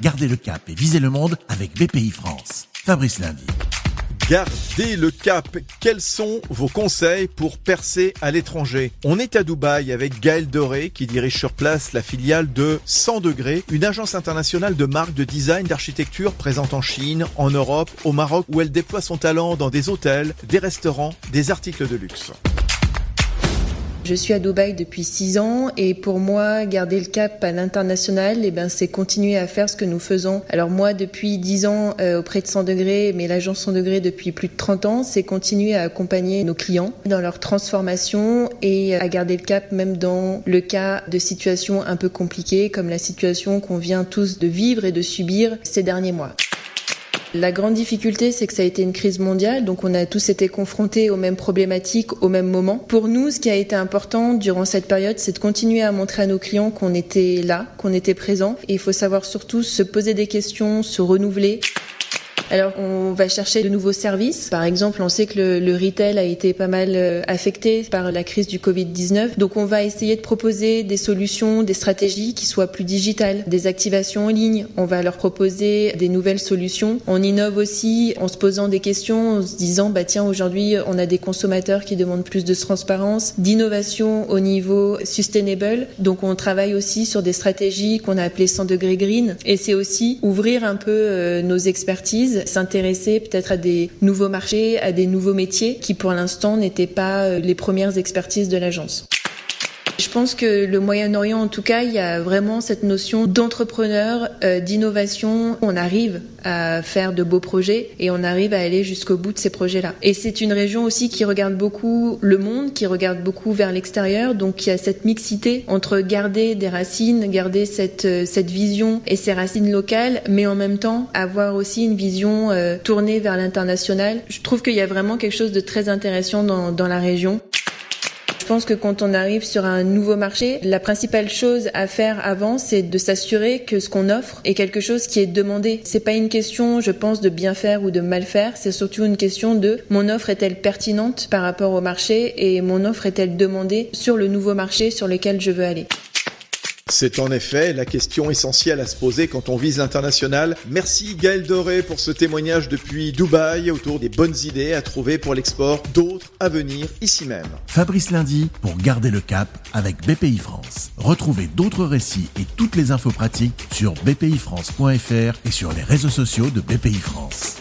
Gardez le cap et visez le monde avec BPI France. Fabrice Lundi. Gardez le cap. Quels sont vos conseils pour percer à l'étranger? On est à Dubaï avec Gaël Doré qui dirige sur place la filiale de 100 degrés, une agence internationale de marques de design d'architecture présente en Chine, en Europe, au Maroc où elle déploie son talent dans des hôtels, des restaurants, des articles de luxe. Je suis à Dubaï depuis six ans et pour moi, garder le cap à l'international, eh ben, c'est continuer à faire ce que nous faisons. Alors moi, depuis dix ans euh, auprès de 100 degrés, mais l'agence 100 degrés depuis plus de 30 ans, c'est continuer à accompagner nos clients dans leur transformation et à garder le cap même dans le cas de situations un peu compliquées comme la situation qu'on vient tous de vivre et de subir ces derniers mois. La grande difficulté, c'est que ça a été une crise mondiale, donc on a tous été confrontés aux mêmes problématiques au même moment. Pour nous, ce qui a été important durant cette période, c'est de continuer à montrer à nos clients qu'on était là, qu'on était présent. Il faut savoir surtout se poser des questions, se renouveler. Alors on va chercher de nouveaux services. Par exemple, on sait que le, le retail a été pas mal euh, affecté par la crise du Covid-19. Donc on va essayer de proposer des solutions, des stratégies qui soient plus digitales, des activations en ligne. On va leur proposer des nouvelles solutions. On innove aussi en se posant des questions, en se disant bah tiens aujourd'hui on a des consommateurs qui demandent plus de transparence, d'innovation au niveau sustainable. Donc on travaille aussi sur des stratégies qu'on a appelées 100 degrés green. Et c'est aussi ouvrir un peu euh, nos expertises s'intéresser peut-être à des nouveaux marchés, à des nouveaux métiers qui pour l'instant n'étaient pas euh, les premières expertises de l'agence. Je pense que le Moyen-Orient, en tout cas, il y a vraiment cette notion d'entrepreneur, euh, d'innovation. On arrive à faire de beaux projets et on arrive à aller jusqu'au bout de ces projets-là. Et c'est une région aussi qui regarde beaucoup le monde, qui regarde beaucoup vers l'extérieur. Donc il y a cette mixité entre garder des racines, garder cette, euh, cette vision et ces racines locales, mais en même temps avoir aussi une vision euh, tournée vers l'international. Je trouve qu'il y a vraiment quelque chose de très intéressant dans, dans la région. Je pense que quand on arrive sur un nouveau marché, la principale chose à faire avant, c'est de s'assurer que ce qu'on offre est quelque chose qui est demandé. C'est pas une question, je pense, de bien faire ou de mal faire. C'est surtout une question de mon offre est-elle pertinente par rapport au marché et mon offre est-elle demandée sur le nouveau marché sur lequel je veux aller. C'est en effet la question essentielle à se poser quand on vise l'international. Merci Gaël Doré pour ce témoignage depuis Dubaï autour des bonnes idées à trouver pour l'export, d'autres à venir ici même. Fabrice Lundi pour garder le cap avec BPI France. Retrouvez d'autres récits et toutes les infos pratiques sur bpifrance.fr et sur les réseaux sociaux de BPI France.